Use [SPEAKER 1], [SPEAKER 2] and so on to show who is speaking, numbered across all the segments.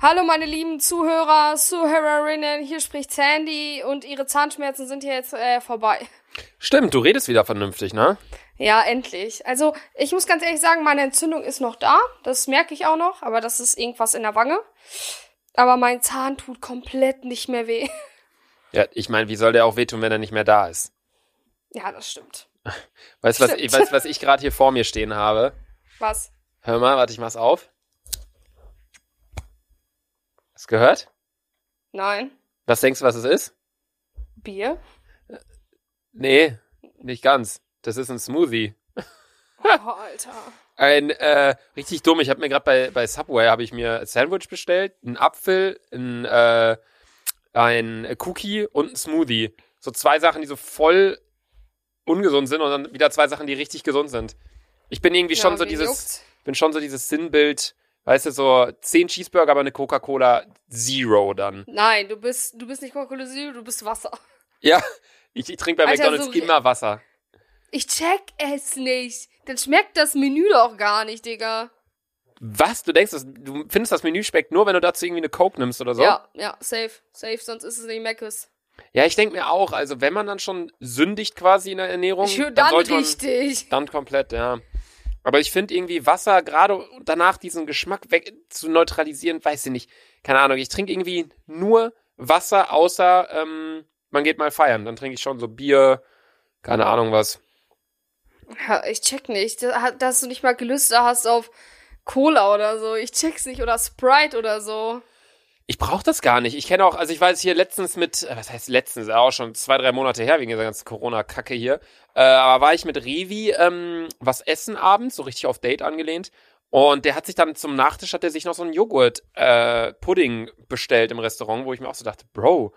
[SPEAKER 1] Hallo meine lieben Zuhörer, Zuhörerinnen, hier spricht Sandy und ihre Zahnschmerzen sind hier jetzt äh, vorbei.
[SPEAKER 2] Stimmt, du redest wieder vernünftig, ne?
[SPEAKER 1] Ja, endlich. Also, ich muss ganz ehrlich sagen, meine Entzündung ist noch da. Das merke ich auch noch, aber das ist irgendwas in der Wange. Aber mein Zahn tut komplett nicht mehr weh.
[SPEAKER 2] Ja, ich meine, wie soll der auch wehtun, wenn er nicht mehr da ist?
[SPEAKER 1] Ja, das stimmt.
[SPEAKER 2] Weißt du, was, ich- weißt, was ich gerade hier vor mir stehen habe?
[SPEAKER 1] Was?
[SPEAKER 2] Hör mal, warte, ich mach's auf. Hast du gehört?
[SPEAKER 1] Nein.
[SPEAKER 2] Was denkst du, was es ist?
[SPEAKER 1] Bier?
[SPEAKER 2] Nee, nicht ganz. Das ist ein Smoothie.
[SPEAKER 1] Oh, Alter.
[SPEAKER 2] Ein, äh, richtig dumm. Ich habe mir gerade bei, bei Subway habe ich mir ein Sandwich bestellt, einen Apfel, ein, äh, ein Cookie und ein Smoothie. So zwei Sachen, die so voll ungesund sind und dann wieder zwei Sachen, die richtig gesund sind. Ich bin irgendwie schon so dieses,
[SPEAKER 1] juckt's?
[SPEAKER 2] bin schon so dieses Sinnbild, weißt du, so zehn Cheeseburger, aber eine Coca-Cola Zero dann.
[SPEAKER 1] Nein, du bist, du bist nicht Coca-Cola Zero, du bist Wasser.
[SPEAKER 2] Ja, ich, ich trinke bei
[SPEAKER 1] Alter,
[SPEAKER 2] McDonalds
[SPEAKER 1] so-
[SPEAKER 2] immer Wasser.
[SPEAKER 1] Ich check es nicht. Dann schmeckt das Menü doch gar nicht, Digga.
[SPEAKER 2] Was? Du denkst, du findest das Menü schmeckt nur, wenn du dazu irgendwie eine Coke nimmst oder so?
[SPEAKER 1] Ja, ja, safe, safe, sonst ist es nicht Meckes.
[SPEAKER 2] Ja, ich denke mir auch, also wenn man dann schon sündigt quasi in der Ernährung,
[SPEAKER 1] Ich
[SPEAKER 2] dann,
[SPEAKER 1] dann
[SPEAKER 2] sollte man
[SPEAKER 1] richtig.
[SPEAKER 2] dann komplett, ja. Aber ich finde irgendwie Wasser, gerade danach diesen Geschmack weg zu neutralisieren, weiß ich nicht. Keine Ahnung, ich trinke irgendwie nur Wasser, außer ähm, man geht mal feiern. Dann trinke ich schon so Bier, keine Ahnung was.
[SPEAKER 1] Ja, ich check nicht. Da- Dass du nicht mal Gelüste hast auf Cola oder so. Ich check's nicht. Oder Sprite oder so.
[SPEAKER 2] Ich brauche das gar nicht. Ich kenne auch, also ich jetzt hier letztens mit, äh, was heißt letztens, ja auch schon zwei, drei Monate her, wegen dieser ganzen Corona-Kacke hier. Äh, aber war ich mit Revi ähm, was essen abends, so richtig auf Date angelehnt. Und der hat sich dann zum Nachtisch, hat er sich noch so einen Joghurt-Pudding bestellt im Restaurant, wo ich mir auch so dachte, Bro,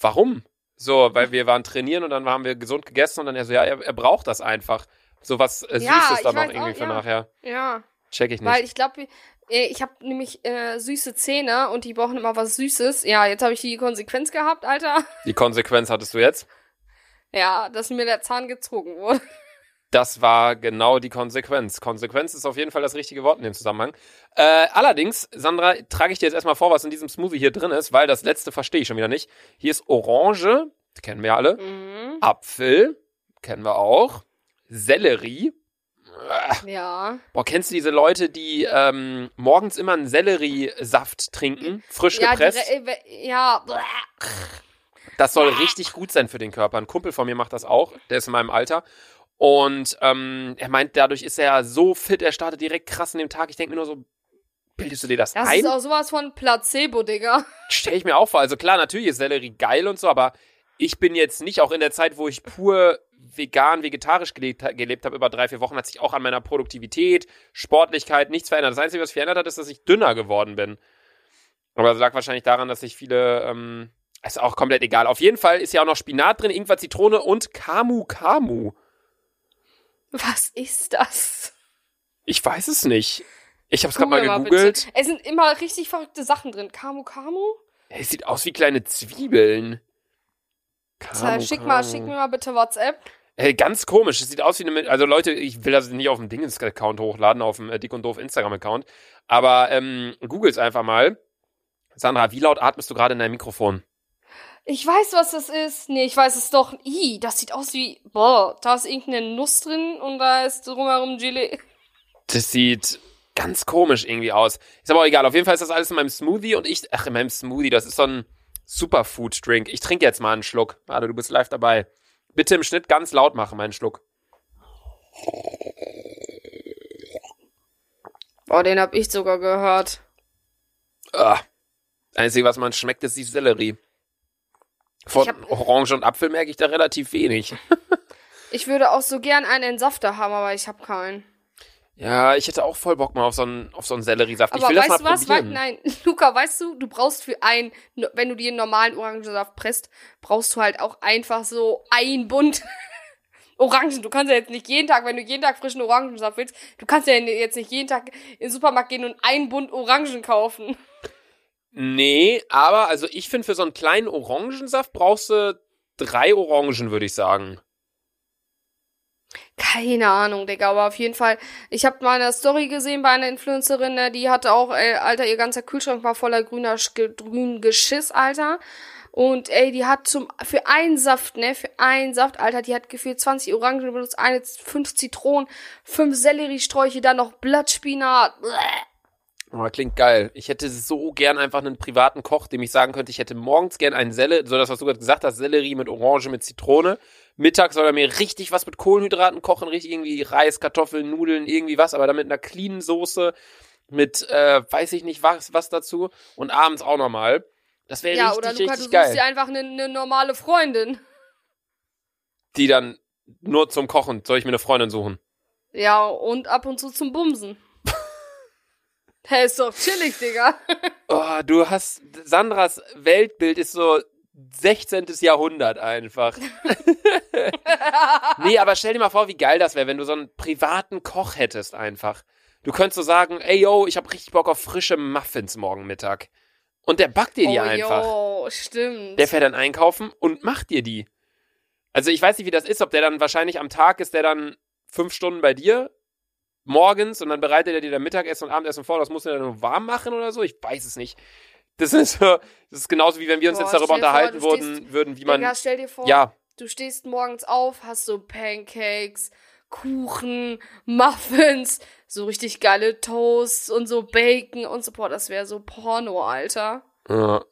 [SPEAKER 2] warum? So, weil wir waren trainieren und dann haben wir gesund gegessen und dann er so, ja, er, er braucht das einfach. So was äh,
[SPEAKER 1] Ja,
[SPEAKER 2] Süßes
[SPEAKER 1] ich
[SPEAKER 2] dann noch
[SPEAKER 1] weiß
[SPEAKER 2] irgendwie
[SPEAKER 1] auch,
[SPEAKER 2] für
[SPEAKER 1] ja.
[SPEAKER 2] nachher.
[SPEAKER 1] Ja.
[SPEAKER 2] Check ich nicht.
[SPEAKER 1] Weil ich glaube, ich habe nämlich äh, süße Zähne und die brauchen immer was Süßes. Ja, jetzt habe ich die Konsequenz gehabt, Alter.
[SPEAKER 2] Die Konsequenz hattest du jetzt?
[SPEAKER 1] Ja, dass mir der Zahn gezogen wurde.
[SPEAKER 2] Das war genau die Konsequenz. Konsequenz ist auf jeden Fall das richtige Wort in dem Zusammenhang. Äh, allerdings, Sandra, trage ich dir jetzt erstmal vor, was in diesem Smoothie hier drin ist, weil das letzte verstehe ich schon wieder nicht. Hier ist Orange, kennen wir alle.
[SPEAKER 1] Mhm.
[SPEAKER 2] Apfel, kennen wir auch. Sellerie.
[SPEAKER 1] Ja.
[SPEAKER 2] Boah, kennst du diese Leute, die ähm, morgens immer einen Selleriesaft trinken, frisch
[SPEAKER 1] Ja, die
[SPEAKER 2] gepresst?
[SPEAKER 1] Re- äh, ja.
[SPEAKER 2] Das soll richtig gut sein für den Körper. Ein Kumpel von mir macht das auch, der ist in meinem Alter. Und ähm, er meint, dadurch ist er so fit, er startet direkt krass in dem Tag. Ich denke mir nur so, bildest du dir das,
[SPEAKER 1] Das
[SPEAKER 2] ein?
[SPEAKER 1] ist auch sowas von Placebo, Digga.
[SPEAKER 2] Stell ich mir auch vor. Also klar, natürlich ist Sellerie geil und so, aber ich bin jetzt nicht, auch in der Zeit, wo ich pur vegan, vegetarisch gelebt, gelebt habe, über drei, vier Wochen, hat sich auch an meiner Produktivität, Sportlichkeit nichts verändert. Das Einzige, was sich verändert hat, ist, dass ich dünner geworden bin. Aber das lag wahrscheinlich daran, dass ich viele, ähm, ist auch komplett egal. Auf jeden Fall ist ja auch noch Spinat drin, Ingwer, Zitrone und Kamu Kamu.
[SPEAKER 1] Was ist das?
[SPEAKER 2] Ich weiß es nicht. Ich habe es gerade mal gegoogelt.
[SPEAKER 1] Es sind immer richtig verrückte Sachen drin. Kamu Kamu?
[SPEAKER 2] Es sieht aus wie kleine Zwiebeln.
[SPEAKER 1] Äh, schick mal, schick mir mal bitte WhatsApp.
[SPEAKER 2] Ey, ganz komisch. Es sieht aus wie eine. Also Leute, ich will das nicht auf dem Dingens-Account hochladen, auf dem äh, Dick und Doof Instagram-Account. Aber ähm, googles einfach mal. Sandra, wie laut atmest du gerade in deinem Mikrofon?
[SPEAKER 1] Ich weiß, was das ist. Nee, ich weiß es doch. Ih, das sieht aus wie. Boah, da ist irgendeine Nuss drin und da ist drumherum Gelee.
[SPEAKER 2] Das sieht ganz komisch irgendwie aus. Ist aber auch egal. Auf jeden Fall ist das alles in meinem Smoothie und ich. Ach, in meinem Smoothie, das ist so ein Superfood-Drink. Ich trinke jetzt mal einen Schluck. Warte, du bist live dabei. Bitte im Schnitt ganz laut machen, meinen Schluck.
[SPEAKER 1] Boah, den hab ich sogar gehört.
[SPEAKER 2] Ah. Einzige, was man schmeckt, ist die Sellerie. Von
[SPEAKER 1] hab-
[SPEAKER 2] Orange und Apfel merke ich da relativ wenig.
[SPEAKER 1] Ich würde auch so gern einen Entsafter haben, aber ich hab keinen.
[SPEAKER 2] Ja, ich hätte auch voll Bock mal auf so einen, auf so einen Selleriesaft. ich
[SPEAKER 1] Aber
[SPEAKER 2] will
[SPEAKER 1] weißt
[SPEAKER 2] das
[SPEAKER 1] du
[SPEAKER 2] mal
[SPEAKER 1] was? Wei-
[SPEAKER 2] probieren.
[SPEAKER 1] Nein, Luca, weißt du, du brauchst für ein, wenn du dir einen normalen Orangensaft presst, brauchst du halt auch einfach so ein Bund Orangen. Du kannst ja jetzt nicht jeden Tag, wenn du jeden Tag frischen Orangensaft willst, du kannst ja jetzt nicht jeden Tag in den Supermarkt gehen und einen Bund Orangen kaufen.
[SPEAKER 2] Nee, aber also ich finde, für so einen kleinen Orangensaft brauchst du drei Orangen, würde ich sagen.
[SPEAKER 1] Keine Ahnung, Digga, aber auf jeden Fall. Ich habe mal eine Story gesehen bei einer Influencerin, ne, die hatte auch, ey, Alter, ihr ganzer Kühlschrank war voller grüner, grünen Geschiss, Alter. Und ey, die hat zum für einen Saft, ne, für einen Saft, Alter, die hat gefühlt 20 Orangen benutzt, eine, fünf Zitronen, fünf Selleriesträuche, dann noch Blattspinat.
[SPEAKER 2] Oh, klingt geil. Ich hätte so gern einfach einen privaten Koch, dem ich sagen könnte, ich hätte morgens gern einen Sellerie, so das, was du gerade gesagt hast, Sellerie mit Orange, mit Zitrone. Mittags soll er mir richtig was mit Kohlenhydraten kochen, richtig irgendwie Reis, Kartoffeln, Nudeln, irgendwie was, aber dann mit einer cleanen Soße, mit, äh, weiß ich nicht was, was dazu. Und abends auch nochmal. Das wäre
[SPEAKER 1] Ja,
[SPEAKER 2] richtig,
[SPEAKER 1] oder Luca, du
[SPEAKER 2] richtig
[SPEAKER 1] suchst
[SPEAKER 2] geil.
[SPEAKER 1] dir einfach eine, eine normale Freundin.
[SPEAKER 2] Die dann nur zum Kochen, soll ich mir eine Freundin suchen?
[SPEAKER 1] Ja, und ab und zu zum Bumsen. Der ist doch chillig, Digga.
[SPEAKER 2] Oh, du hast, Sandras Weltbild ist so 16. Jahrhundert einfach. nee, aber stell dir mal vor, wie geil das wäre, wenn du so einen privaten Koch hättest einfach. Du könntest so sagen, ey yo, ich hab richtig Bock auf frische Muffins morgen Mittag. Und der backt dir die
[SPEAKER 1] oh,
[SPEAKER 2] einfach.
[SPEAKER 1] Jo, stimmt.
[SPEAKER 2] Der fährt dann einkaufen und macht dir die. Also ich weiß nicht, wie das ist, ob der dann wahrscheinlich am Tag ist, der dann fünf Stunden bei dir morgens und dann bereitet er dir dann Mittagessen und Abendessen vor. Das muss er dann nur warm machen oder so. Ich weiß es nicht. Das ist das ist genauso wie wenn wir uns
[SPEAKER 1] Boah,
[SPEAKER 2] jetzt darüber
[SPEAKER 1] dir vor,
[SPEAKER 2] unterhalten
[SPEAKER 1] du
[SPEAKER 2] würden, würden, wie man.
[SPEAKER 1] Digga, stell dir vor,
[SPEAKER 2] ja,
[SPEAKER 1] du stehst morgens auf, hast so Pancakes, Kuchen, Muffins, so richtig geile Toasts und so Bacon und so. Boah, das wäre so Porno, Alter.
[SPEAKER 2] Ja,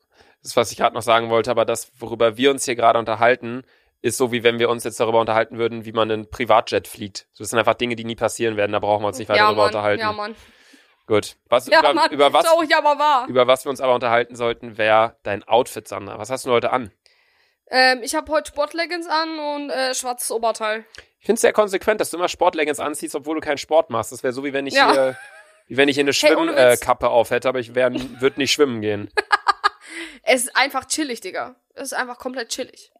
[SPEAKER 2] das ist, was ich gerade noch sagen wollte, aber das, worüber wir uns hier gerade unterhalten, ist so, wie wenn wir uns jetzt darüber unterhalten würden, wie man einen Privatjet fliegt. Das sind einfach Dinge, die nie passieren werden, da brauchen wir uns nicht weiter
[SPEAKER 1] ja,
[SPEAKER 2] darüber
[SPEAKER 1] Mann,
[SPEAKER 2] unterhalten.
[SPEAKER 1] ja, Mann.
[SPEAKER 2] Gut. Was,
[SPEAKER 1] Ja,
[SPEAKER 2] über,
[SPEAKER 1] Mann,
[SPEAKER 2] über was
[SPEAKER 1] traurig, aber wahr.
[SPEAKER 2] Über was wir uns aber unterhalten sollten, wäre dein Outfit, Sandra. Was hast du heute an?
[SPEAKER 1] Ähm, ich habe heute Sportleggings an und äh, schwarzes Oberteil.
[SPEAKER 2] Ich finde es sehr konsequent, dass du immer Sportleggings anziehst, obwohl du keinen Sport machst. Das wäre so, wie wenn ich
[SPEAKER 1] Ja.
[SPEAKER 2] hier, wie wenn ich hier eine
[SPEAKER 1] Hey,
[SPEAKER 2] Schwimmkappe äh,
[SPEAKER 1] Witz.
[SPEAKER 2] Kappe auf hätte, aber ich würde nicht schwimmen gehen.
[SPEAKER 1] Es ist einfach chillig, Digga. Es ist einfach komplett chillig.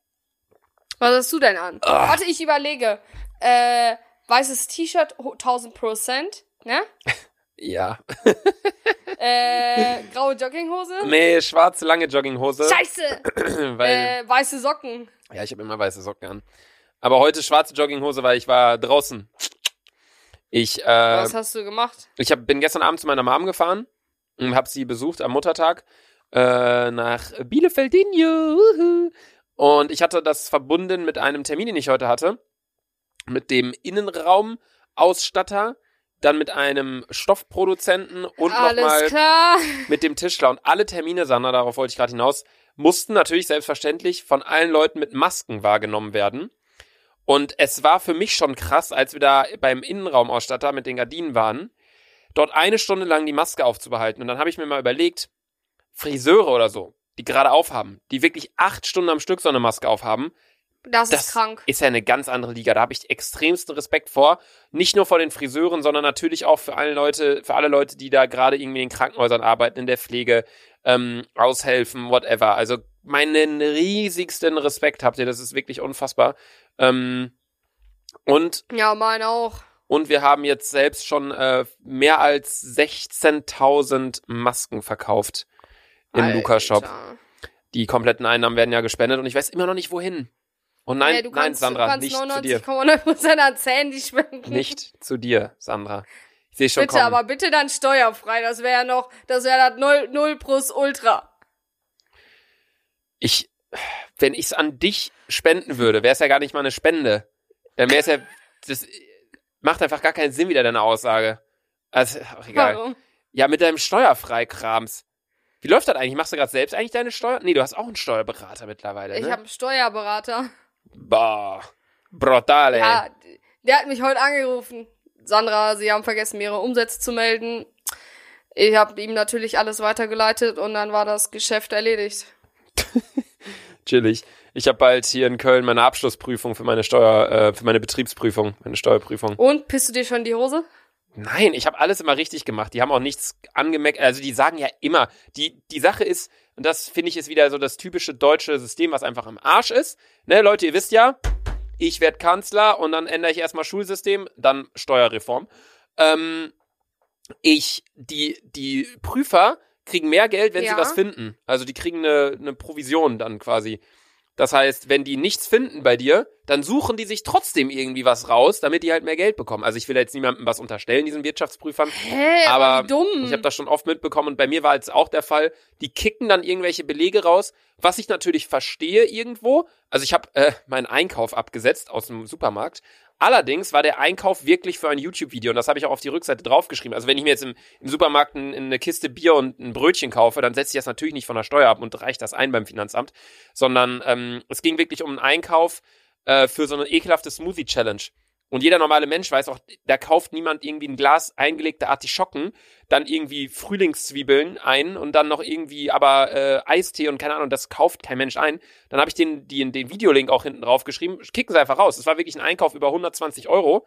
[SPEAKER 1] Was hast du denn an?
[SPEAKER 2] Ah.
[SPEAKER 1] Warte, ich überlege. Äh, weißes T-Shirt, ho- 1000 Prozent, ne?
[SPEAKER 2] Ja.
[SPEAKER 1] Äh, graue Jogginghose.
[SPEAKER 2] Nee, schwarze, lange Jogginghose.
[SPEAKER 1] Scheiße!
[SPEAKER 2] Weil,
[SPEAKER 1] Äh, weiße Socken.
[SPEAKER 2] ja, ich habe immer weiße Socken an. Aber heute schwarze Jogginghose, weil ich war draußen. Ich, äh,
[SPEAKER 1] Was hast du gemacht?
[SPEAKER 2] Ich hab, bin gestern Abend zu meiner Mom gefahren und habe sie besucht am Muttertag äh, nach Bielefeldinho. Und ich hatte das verbunden mit einem Termin, den ich heute hatte, mit dem Innenraumausstatter, dann mit einem Stoffproduzenten und nochmal mit dem Tischler. Und alle Termine, Sandra, darauf wollte ich gerade hinaus, mussten natürlich selbstverständlich von allen Leuten mit Masken wahrgenommen werden. Und es war für mich schon krass, als wir da beim Innenraumausstatter mit den Gardinen waren, dort eine Stunde lang die Maske aufzubehalten. Und dann habe ich mir mal überlegt, Friseure oder so, die gerade aufhaben, die wirklich acht Stunden am Stück so eine Maske aufhaben,
[SPEAKER 1] Das,
[SPEAKER 2] das
[SPEAKER 1] ist krank.
[SPEAKER 2] ist ja eine ganz andere Liga. Da habe ich extremsten Respekt vor. Nicht nur vor den Friseuren, sondern natürlich auch für alle Leute, für alle Leute, die da gerade irgendwie in Krankenhäusern arbeiten, in der Pflege, ähm, aushelfen, whatever. Also meinen riesigsten Respekt habt ihr. Das ist wirklich unfassbar. Ähm, und
[SPEAKER 1] Ja, meine auch.
[SPEAKER 2] und wir haben jetzt selbst schon äh, mehr als 16.000 Masken verkauft im Luca-Shop. Die kompletten Einnahmen werden ja gespendet und ich weiß immer noch nicht wohin. Und nein,
[SPEAKER 1] ja, du
[SPEAKER 2] nein,
[SPEAKER 1] kannst,
[SPEAKER 2] Sandra, nicht zu dir.
[SPEAKER 1] 99,9% an Sandy spenden.
[SPEAKER 2] Nicht zu dir, Sandra. Ich sehe schon
[SPEAKER 1] Bitte,
[SPEAKER 2] kommen.
[SPEAKER 1] aber bitte dann steuerfrei. Das wäre ja noch, das wäre das 0, 0 plus Ultra.
[SPEAKER 2] ich, wenn ich es an dich spenden würde, wäre es ja gar nicht mal eine Spende. Dann wäre es ja, das macht einfach gar keinen Sinn wieder deine Aussage. Also, ach, egal.
[SPEAKER 1] Warum?
[SPEAKER 2] Ja, mit deinem Steuerfreikrams. Wie läuft das eigentlich? Machst du gerade selbst eigentlich deine Steuer? Nee, du hast auch einen Steuerberater mittlerweile,
[SPEAKER 1] Ich
[SPEAKER 2] ne?
[SPEAKER 1] habe einen Steuerberater.
[SPEAKER 2] Bah, brutale.
[SPEAKER 1] Ja, der hat mich heute angerufen. Sandra, Sie haben vergessen, mir Ihre Umsätze zu melden. Ich habe ihm natürlich alles weitergeleitet und dann war das Geschäft erledigt.
[SPEAKER 2] Chillig. Ich habe bald hier in Köln meine Abschlussprüfung für meine Steuer, äh, für meine Betriebsprüfung, meine Steuerprüfung.
[SPEAKER 1] Und, pisst du dir schon in die Hose?
[SPEAKER 2] Nein, ich habe alles immer richtig gemacht. Die haben auch nichts angemerkt. Also die sagen ja immer, die, die Sache ist, und das finde ich ist wieder so das typische deutsche System, was einfach am Arsch ist. Ne, Leute, ihr wisst ja, ich werde Kanzler und dann ändere ich erstmal Schulsystem, dann Steuerreform. Ähm, ich, die, die Prüfer kriegen mehr Geld, wenn
[SPEAKER 1] Ja.
[SPEAKER 2] sie was finden. Also die kriegen eine, eine Provision dann quasi. Das heißt, wenn die nichts finden bei dir, dann suchen die sich trotzdem irgendwie was raus, damit die halt mehr Geld bekommen. Also ich will jetzt niemandem was unterstellen, diesen Wirtschaftsprüfern.
[SPEAKER 1] Hä,
[SPEAKER 2] Aber
[SPEAKER 1] dumm.
[SPEAKER 2] Ich habe das schon oft mitbekommen und bei mir war jetzt auch der Fall, die kicken dann irgendwelche Belege raus, was ich natürlich verstehe irgendwo. Also ich habe äh, meinen Einkauf abgesetzt aus dem Supermarkt. Allerdings war der Einkauf wirklich für ein YouTube-Video und das habe ich auch auf die Rückseite draufgeschrieben. Also wenn ich mir jetzt im, im Supermarkt ein, eine Kiste Bier und ein Brötchen kaufe, dann setze ich das natürlich nicht von der Steuer ab und reiche das ein beim Finanzamt, sondern ähm, es ging wirklich um einen Einkauf äh, für so eine ekelhafte Smoothie-Challenge. Und jeder normale Mensch weiß auch, da kauft niemand irgendwie ein Glas eingelegte Artischocken, dann irgendwie Frühlingszwiebeln ein und dann noch irgendwie aber äh, Eistee und keine Ahnung, das kauft kein Mensch ein. Dann habe ich den, den, den Videolink auch hinten drauf geschrieben. Kicken Sie einfach raus. Es war wirklich ein Einkauf über 120 Euro.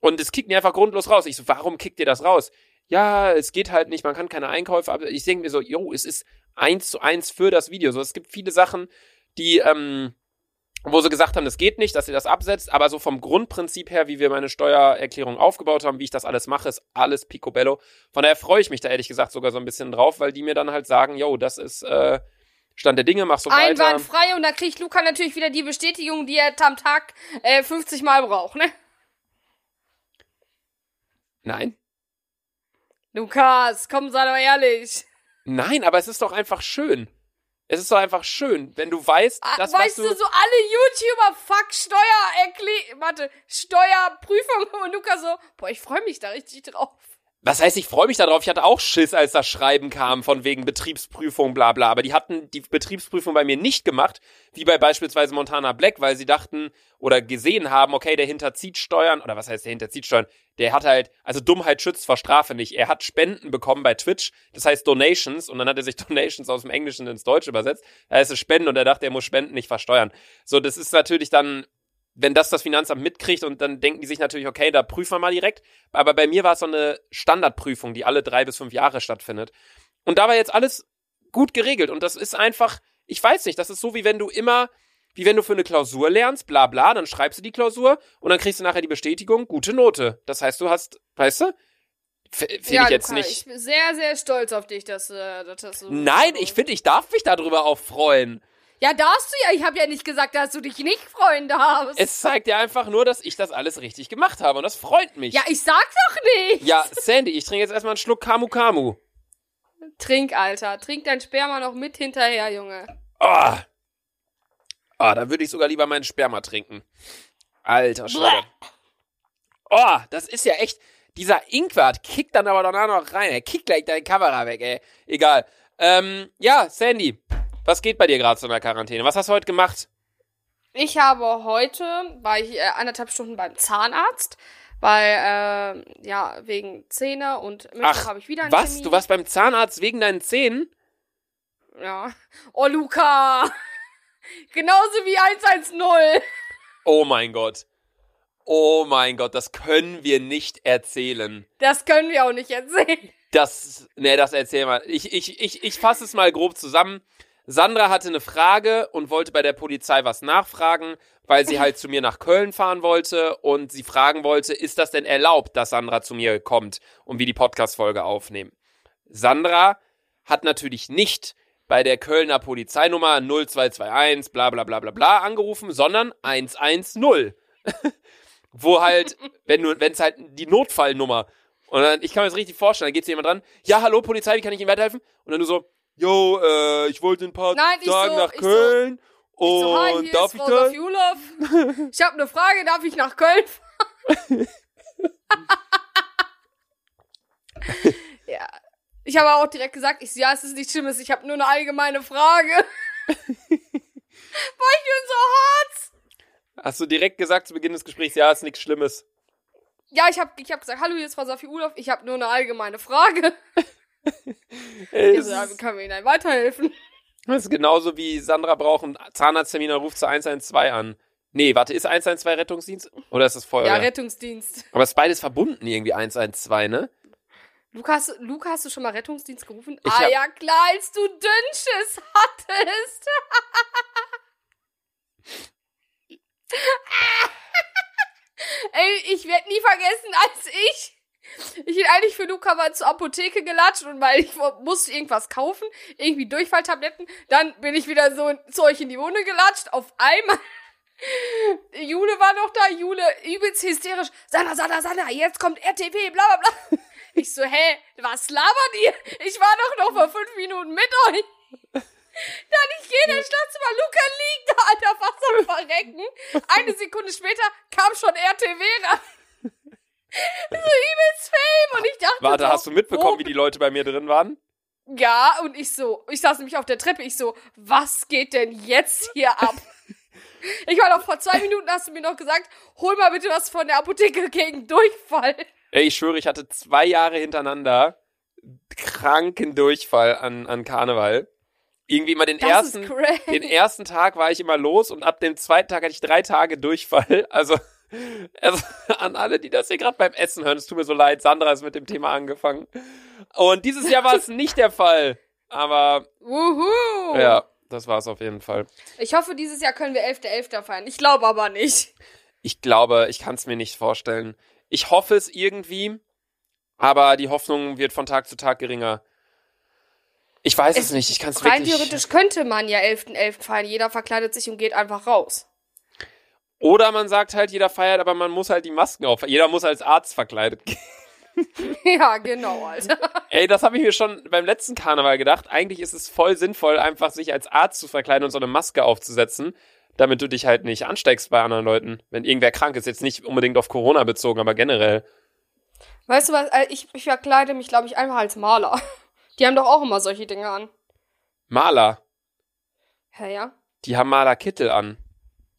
[SPEAKER 2] Und es kickt mir einfach grundlos raus. Ich so, warum kickt ihr das raus? Ja, es geht halt nicht, man kann keine Einkäufe, aber ich denke mir so, jo, es ist eins zu eins für das Video. So, es gibt viele Sachen, die, ähm, wo sie gesagt haben, das geht nicht, dass ihr das absetzt, aber so vom Grundprinzip her, wie wir meine Steuererklärung aufgebaut haben, wie ich das alles mache, ist alles picobello. Von daher freue ich mich da ehrlich gesagt sogar so ein bisschen drauf, weil die mir dann halt sagen, yo, das ist äh, Stand der Dinge, mach so weiter.
[SPEAKER 1] Einwandfrei und da kriegt Luca natürlich wieder die Bestätigung, die er am Tag äh, 50 Mal braucht, ne?
[SPEAKER 2] Nein.
[SPEAKER 1] Lukas, komm, sei doch ehrlich.
[SPEAKER 2] Nein, aber es ist doch einfach schön. Es ist doch einfach schön, wenn du weißt,
[SPEAKER 1] Ah,
[SPEAKER 2] dass
[SPEAKER 1] weißt
[SPEAKER 2] was
[SPEAKER 1] du, so alle YouTuber, fuck, Steuererklärung, warte, Steuerprüfung und Luca so, boah, ich freue mich da richtig drauf.
[SPEAKER 2] Was heißt, ich freue mich darauf. Ich hatte auch Schiss, als das Schreiben kam von wegen Betriebsprüfung, bla bla. Aber die hatten die Betriebsprüfung bei mir nicht gemacht, wie bei beispielsweise Montana Black, weil sie dachten oder gesehen haben, okay, der hinterzieht Steuern, oder was heißt der hinterzieht Steuern? Der hat halt, also Dummheit schützt vor Strafe nicht. Er hat Spenden bekommen bei Twitch, das heißt Donations, und dann hat er sich Donations aus dem Englischen ins Deutsche übersetzt. Da heißt es Spenden und er dachte, er muss Spenden nicht versteuern. So, das ist natürlich dann wenn das das Finanzamt mitkriegt und dann denken die sich natürlich, okay, da prüfen wir mal direkt. Aber bei mir war es so eine Standardprüfung, die alle drei bis fünf Jahre stattfindet. Und da war jetzt alles gut geregelt. Und das ist einfach, ich weiß nicht, das ist so, wie wenn du immer, wie wenn du für eine Klausur lernst, bla bla, dann schreibst du die Klausur und dann kriegst du nachher die Bestätigung, gute Note. Das heißt, du hast, weißt du? Finde
[SPEAKER 1] ja,
[SPEAKER 2] ich jetzt
[SPEAKER 1] Luca,
[SPEAKER 2] nicht.
[SPEAKER 1] ich bin sehr, sehr stolz auf dich, dass, äh, dass das so...
[SPEAKER 2] Nein, ich finde, ich darf mich darüber auch freuen.
[SPEAKER 1] Ja, darfst du ja. Ich habe ja nicht gesagt, dass du dich nicht freuen darfst.
[SPEAKER 2] Es zeigt ja einfach nur, dass ich das alles richtig gemacht habe und das freut mich.
[SPEAKER 1] ja, ich sag doch nicht.
[SPEAKER 2] Ja, Sandy, ich trinke jetzt erstmal einen Schluck Kamu Kamu.
[SPEAKER 1] Trink, Alter. Trink dein Sperma noch mit hinterher, Junge.
[SPEAKER 2] Oh. Oh, da würde ich sogar lieber meinen Sperma trinken. Alter Schwede. Oh, das ist ja echt. Dieser Inkwart kickt dann aber danach noch rein. Er kickt gleich deine Kamera weg, ey. Egal. Ähm, ja, Sandy, was geht bei dir gerade so in der Quarantäne? Was hast du heute gemacht?
[SPEAKER 1] Ich habe heute, war ich äh, anderthalb Stunden beim Zahnarzt, weil, äh, ja, wegen Zähne und Mittwoch habe ich wieder einen
[SPEAKER 2] was?
[SPEAKER 1] Termin.
[SPEAKER 2] Du warst beim Zahnarzt wegen deinen Zähnen?
[SPEAKER 1] Ja. Oh, Luca. Genauso wie 110.
[SPEAKER 2] Oh mein Gott. Oh mein Gott, das können wir nicht erzählen.
[SPEAKER 1] Das können wir auch nicht erzählen.
[SPEAKER 2] Das, ne, das erzähl mal. Ich, ich, ich, ich fasse es mal grob zusammen. Sandra hatte eine Frage und wollte bei der Polizei was nachfragen, weil sie halt zu mir nach Köln fahren wollte und sie fragen wollte, ist das denn erlaubt, dass Sandra zu mir kommt und wir die Podcast-Folge aufnehmen? Sandra hat natürlich nicht bei der Kölner Polizeinummer 0221 bla bla bla bla bla angerufen, sondern 110. Wo halt, wenn es halt die Notfallnummer und dann, ich kann mir das richtig vorstellen, da geht jemand dran, ja, hallo Polizei, wie kann ich Ihnen weiterhelfen? Und dann du so, yo, äh, ich wollte in ein paar
[SPEAKER 1] Nein, ich
[SPEAKER 2] Tagen
[SPEAKER 1] so-
[SPEAKER 2] nach
[SPEAKER 1] ich so-
[SPEAKER 2] Köln
[SPEAKER 1] Ich so, hi,
[SPEAKER 2] und
[SPEAKER 1] hier
[SPEAKER 2] darf
[SPEAKER 1] ist
[SPEAKER 2] ich das?
[SPEAKER 1] Safiulov. Ich habe eine Frage, darf ich nach Köln fahren? ja. Ich habe auch direkt gesagt, ich so, ja, es ist nichts Schlimmes, ich habe nur eine allgemeine Frage. Boah, ich bin so hart.
[SPEAKER 2] Hast du direkt gesagt zu Beginn des Gesprächs, ja, ist nichts Schlimmes.
[SPEAKER 1] Ja, ich habe ich hab gesagt, hallo, hier ist Frau Safiulov, ich habe nur eine allgemeine Frage. Ja,
[SPEAKER 2] ist,
[SPEAKER 1] können wir Ihnen weiterhelfen?
[SPEAKER 2] das ist genauso wie Sandra braucht einen Zahnarzttermin, dann ruft sie 112 an. Nee, warte, ist 112 Rettungsdienst? Oder ist das
[SPEAKER 1] Ja,
[SPEAKER 2] Feuerwehr?
[SPEAKER 1] Rettungsdienst.
[SPEAKER 2] Aber es ist beides verbunden irgendwie 112, ne?
[SPEAKER 1] Lukas, Luca, hast du schon mal Rettungsdienst gerufen?
[SPEAKER 2] Ich
[SPEAKER 1] ah ja, klar, als du Dünnschiss hattest. Ey, ich werde nie vergessen, als ich Ich bin eigentlich für Luca mal zur Apotheke gelatscht und weil ich musste irgendwas kaufen, irgendwie Durchfalltabletten. Dann bin ich wieder so zu euch in die Wohnung gelatscht. Auf einmal Jule war noch da, Jule übelst hysterisch. Sandra, Sandra, Sandra, jetzt kommt RTW, bla bla bla. Ich so, hä, was labert ihr? Ich war doch noch vor fünf Minuten mit euch. Dann ich gehe in das Schlafzimmer, Luca liegt da, Alter, fast am Verrecken. Eine Sekunde später kam schon RTW ran. So übelst Fame und ich dachte
[SPEAKER 2] Warte,
[SPEAKER 1] so,
[SPEAKER 2] hast du mitbekommen,
[SPEAKER 1] wo
[SPEAKER 2] wie die Leute bei mir drin waren?
[SPEAKER 1] ja, und ich so, ich saß nämlich auf der Treppe, ich so, was geht denn jetzt hier ab? Ich war noch vor zwei Minuten, hast du mir noch gesagt, hol mal bitte was von der Apotheke gegen Durchfall.
[SPEAKER 2] Ey, ich schwöre, ich hatte zwei Jahre hintereinander kranken Durchfall an, an Karneval. Irgendwie immer den
[SPEAKER 1] Das
[SPEAKER 2] ersten, den ersten Tag war ich immer los und ab dem zweiten Tag hatte ich drei Tage Durchfall. Also, also an alle, die das hier gerade beim Essen hören, es tut mir so leid, Sandra ist mit dem Thema angefangen. Und dieses Jahr war es nicht der Fall. Aber
[SPEAKER 1] Wuhu.
[SPEAKER 2] ja, das war es auf jeden Fall.
[SPEAKER 1] Ich hoffe, dieses Jahr können wir 11.11. feiern. Ich glaube aber nicht.
[SPEAKER 2] Ich glaube, ich kann es mir nicht vorstellen. Ich hoffe es irgendwie, aber die Hoffnung wird von Tag zu Tag geringer. Ich weiß es,
[SPEAKER 1] Es-
[SPEAKER 2] nicht, ich kann es
[SPEAKER 1] Rein
[SPEAKER 2] wirklich.
[SPEAKER 1] theoretisch könnte man ja 11.11. feiern. Jeder verkleidet sich und geht einfach raus.
[SPEAKER 2] Oder man sagt halt, jeder feiert, aber man muss halt die Masken auf. Jeder muss als Arzt verkleidet gehen.
[SPEAKER 1] ja, genau, Alter.
[SPEAKER 2] Ey, das habe ich mir schon beim letzten Karneval gedacht. Eigentlich ist es voll sinnvoll, einfach sich als Arzt zu verkleiden und so eine Maske aufzusetzen, damit du dich halt nicht ansteckst bei anderen Leuten. Wenn irgendwer krank ist, jetzt nicht unbedingt auf Corona bezogen, aber generell.
[SPEAKER 1] Weißt du was? Äh, Ich, ich verkleide mich, glaube ich, einfach als Maler. Die haben doch auch immer solche Dinge an.
[SPEAKER 2] Maler,
[SPEAKER 1] Hä, ja?
[SPEAKER 2] die haben Malerkittel an.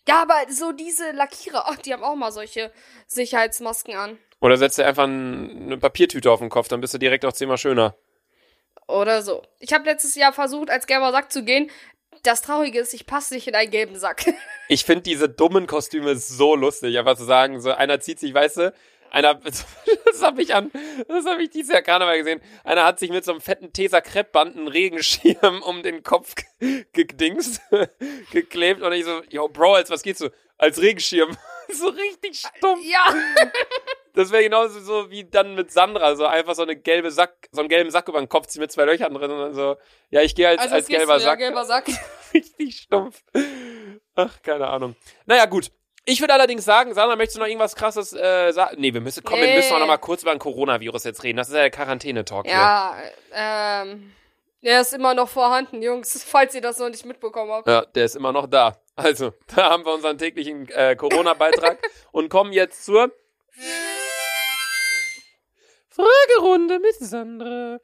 [SPEAKER 1] Ja, aber so diese Lackierer, ach, die haben auch mal solche Sicherheitsmasken an.
[SPEAKER 2] Oder setzt dir einfach ein, eine Papiertüte auf den Kopf, dann bist du direkt auch zehnmal schöner.
[SPEAKER 1] Oder so. Ich habe letztes Jahr versucht, als gelber Sack zu gehen. Das Traurige ist, ich passe nicht in einen gelben Sack.
[SPEAKER 2] Ich finde diese dummen Kostüme so lustig, einfach zu sagen, so einer zieht sich, weißt du, einer, das habe ich an, das habe ich dieses Jahr Karneval gesehen, einer hat sich mit so einem fetten Tesa Kreppband einen Regenschirm um den Kopf ge- gedingst, geklebt und ich so, yo, Bro, als was geht's so? Als Regenschirm. so richtig stumpf.
[SPEAKER 1] ja.
[SPEAKER 2] Das wäre genauso so wie dann mit Sandra, so einfach so eine gelbe Sack, so einen gelben Sack über den Kopf ziehen mit zwei Löchern drin und dann so, ja, ich gehe als,
[SPEAKER 1] Also
[SPEAKER 2] als gelber
[SPEAKER 1] du, ja,
[SPEAKER 2] Sack
[SPEAKER 1] gelber Sack.
[SPEAKER 2] richtig stumpf. Ach, keine Ahnung. Naja, gut. Ich würde allerdings sagen, Sandra, möchtest du noch irgendwas krasses äh, sagen? Nee, wir müssen, komm, wir
[SPEAKER 1] Nee.
[SPEAKER 2] müssen auch noch mal kurz über ein Coronavirus jetzt reden. Das ist ja der Quarantäne-Talk hier.
[SPEAKER 1] Ja, ähm. Der ist immer noch vorhanden, Jungs, falls ihr das noch nicht mitbekommen habt.
[SPEAKER 2] Ja, der ist immer noch da. Also, da haben wir unseren täglichen äh, Corona-Beitrag und kommen jetzt zur Fragerunde mit Sandra.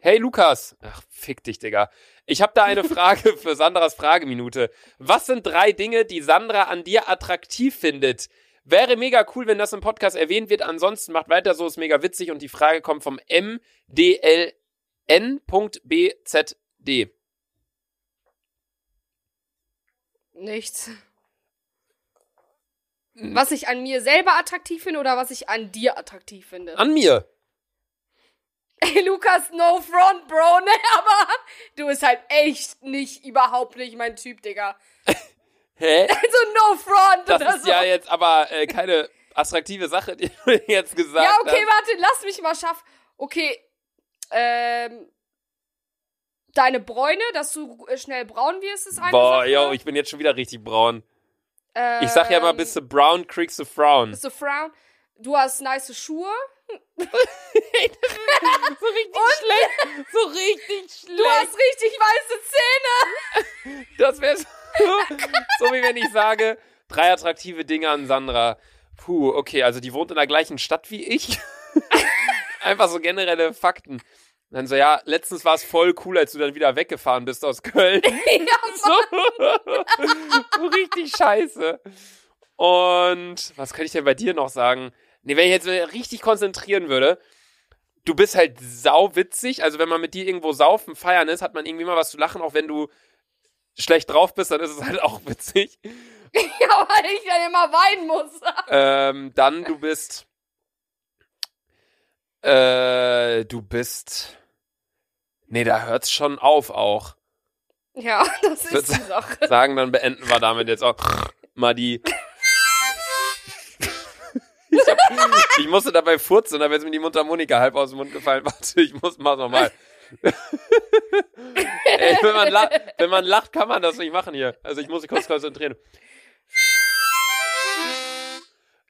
[SPEAKER 2] Hey Lukas. Ach, fick dich, Digga. Ich habe da eine Frage für Sandras Frageminute. Was sind drei Dinge, die Sandra an dir attraktiv findet? Wäre mega cool, wenn das im Podcast erwähnt wird. Ansonsten macht weiter so, ist mega witzig. Und die Frage kommt vom MDLN.BZD.
[SPEAKER 1] Nichts. Was ich an mir selber attraktiv finde oder was ich an dir attraktiv finde.
[SPEAKER 2] An mir.
[SPEAKER 1] Ey, Lukas, no front, Bro, ne? Aber du bist halt echt nicht, überhaupt nicht mein Typ, Digga.
[SPEAKER 2] Hä?
[SPEAKER 1] Also no front
[SPEAKER 2] Das
[SPEAKER 1] oder
[SPEAKER 2] ist
[SPEAKER 1] so.
[SPEAKER 2] ja jetzt aber äh, keine attraktive Sache, die du jetzt gesagt
[SPEAKER 1] Ja, okay,
[SPEAKER 2] hast.
[SPEAKER 1] warte, lass mich mal schaffen. Okay, ähm, deine Bräune, dass du äh, schnell braun wirst, ist eine
[SPEAKER 2] Boah,
[SPEAKER 1] Sache.
[SPEAKER 2] yo, ich bin jetzt schon wieder richtig braun.
[SPEAKER 1] ähm,
[SPEAKER 2] Ich sag ja immer, bist du brown, kriegst du frown.
[SPEAKER 1] Bist du frown? Du hast nice Schuhe.
[SPEAKER 2] so richtig schlecht. So richtig schlecht.
[SPEAKER 1] Du hast richtig weiße Zähne.
[SPEAKER 2] Das wäre so, so wie wenn ich sage, drei attraktive Dinge an Sandra. Puh, okay, also die wohnt in der gleichen Stadt wie ich. Einfach so generelle Fakten. Dann so, ja, letztens war es voll cool, als du dann wieder weggefahren bist aus Köln.
[SPEAKER 1] ja,
[SPEAKER 2] so, so richtig scheiße. Und was könnte ich denn bei dir noch sagen? Nee, wenn ich jetzt richtig konzentrieren würde, du bist halt sauwitzig. Also wenn man mit dir irgendwo saufen, feiern ist, hat man irgendwie mal was zu lachen, auch wenn du schlecht drauf bist, dann ist es halt auch witzig.
[SPEAKER 1] ja, weil ich dann immer weinen muss.
[SPEAKER 2] Ähm, dann du bist, äh, du bist, nee, da hört's schon auf auch.
[SPEAKER 1] Ja, das ist die Sache.
[SPEAKER 2] sagen, dann beenden wir damit jetzt auch mal die. Ich hab, Ich musste dabei furzen und da wäre mir die Mundharmonika halb aus dem Mund gefallen. Warte, ich muss, mach's nochmal. Ey, wenn, man lacht, wenn man lacht, kann man das nicht machen hier. Also ich muss mich kurz konzentrieren.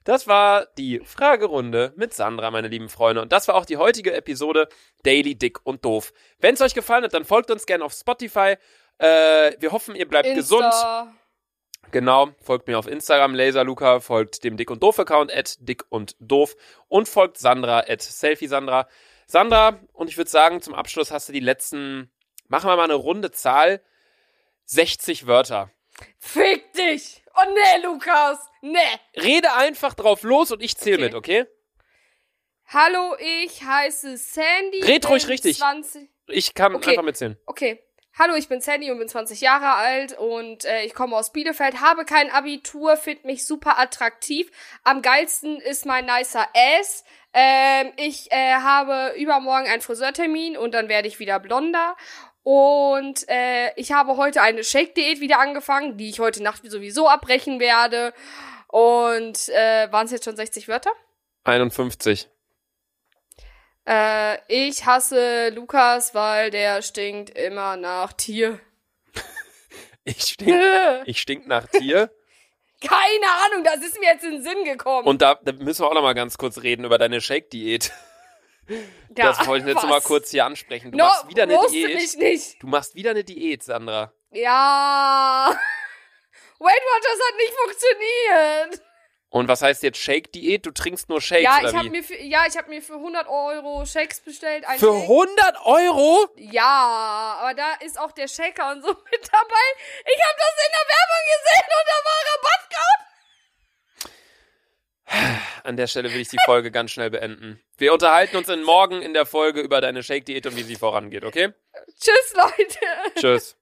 [SPEAKER 2] Das war die Fragerunde mit Sandra, meine lieben Freunde. Und das war auch die heutige Episode Daily Dick und Doof. Wenn es euch gefallen hat, dann folgt uns gerne auf Spotify. Äh, wir hoffen, ihr bleibt
[SPEAKER 1] Insta.
[SPEAKER 2] gesund. Genau, folgt mir auf Instagram, Laserluca, folgt dem Dick und Doof Account, at Dick und Doof und folgt Sandra, at Selfie Sandra. Sandra, und ich würde sagen, zum Abschluss hast du die letzten, machen wir mal eine runde Zahl, 60 Wörter.
[SPEAKER 1] Fick dich! Oh nee, Lukas! Nee!
[SPEAKER 2] Rede einfach drauf los und ich zähle
[SPEAKER 1] Okay.
[SPEAKER 2] mit, okay?
[SPEAKER 1] Hallo, ich heiße Sandy.
[SPEAKER 2] Red ruhig richtig.
[SPEAKER 1] 20
[SPEAKER 2] Ich kann
[SPEAKER 1] Okay.
[SPEAKER 2] einfach mitzählen.
[SPEAKER 1] Okay. Hallo, ich bin Sandy und bin 20 Jahre alt und äh, ich komme aus Bielefeld, habe kein Abitur, finde mich super attraktiv. Am geilsten ist mein nicer Ass. Ähm, ich äh, habe übermorgen einen Friseurtermin und dann werde ich wieder blonder. Und äh, ich habe heute eine Shake-Diät wieder angefangen, die ich heute Nacht sowieso abbrechen werde. Und äh, waren es jetzt schon 60 Wörter?
[SPEAKER 2] 51.
[SPEAKER 1] Äh, ich hasse Lukas, weil der stinkt immer nach Tier.
[SPEAKER 2] Ich stink, ich stink nach Tier.
[SPEAKER 1] Keine Ahnung, das ist mir jetzt in den Sinn gekommen.
[SPEAKER 2] Und da, da müssen wir auch noch mal ganz kurz reden über deine Shake-Diät.
[SPEAKER 1] Ja,
[SPEAKER 2] das wollte ich jetzt
[SPEAKER 1] was?
[SPEAKER 2] mal kurz hier ansprechen. Du
[SPEAKER 1] no,
[SPEAKER 2] machst wieder eine Diät.
[SPEAKER 1] mich nicht.
[SPEAKER 2] Du machst wieder eine Diät, Sandra.
[SPEAKER 1] Ja. Weight Watchers hat nicht funktioniert.
[SPEAKER 2] Und was heißt jetzt Shake-Diät? Du trinkst nur Shakes
[SPEAKER 1] ja,
[SPEAKER 2] oder
[SPEAKER 1] ich habe
[SPEAKER 2] wie?
[SPEAKER 1] mir für, ja, ich habe mir für 100 Euro Shakes bestellt. Ein
[SPEAKER 2] Für
[SPEAKER 1] Shake.
[SPEAKER 2] 100 Euro?
[SPEAKER 1] Ja, aber da ist auch der Shaker und so mit dabei. Ich habe das in der Werbung gesehen und da war Rabattcode.
[SPEAKER 2] An der Stelle will ich die Folge ganz schnell beenden. Wir unterhalten uns in morgen in der Folge über deine Shake-Diät und wie sie vorangeht, okay?
[SPEAKER 1] Tschüss, Leute.
[SPEAKER 2] Tschüss.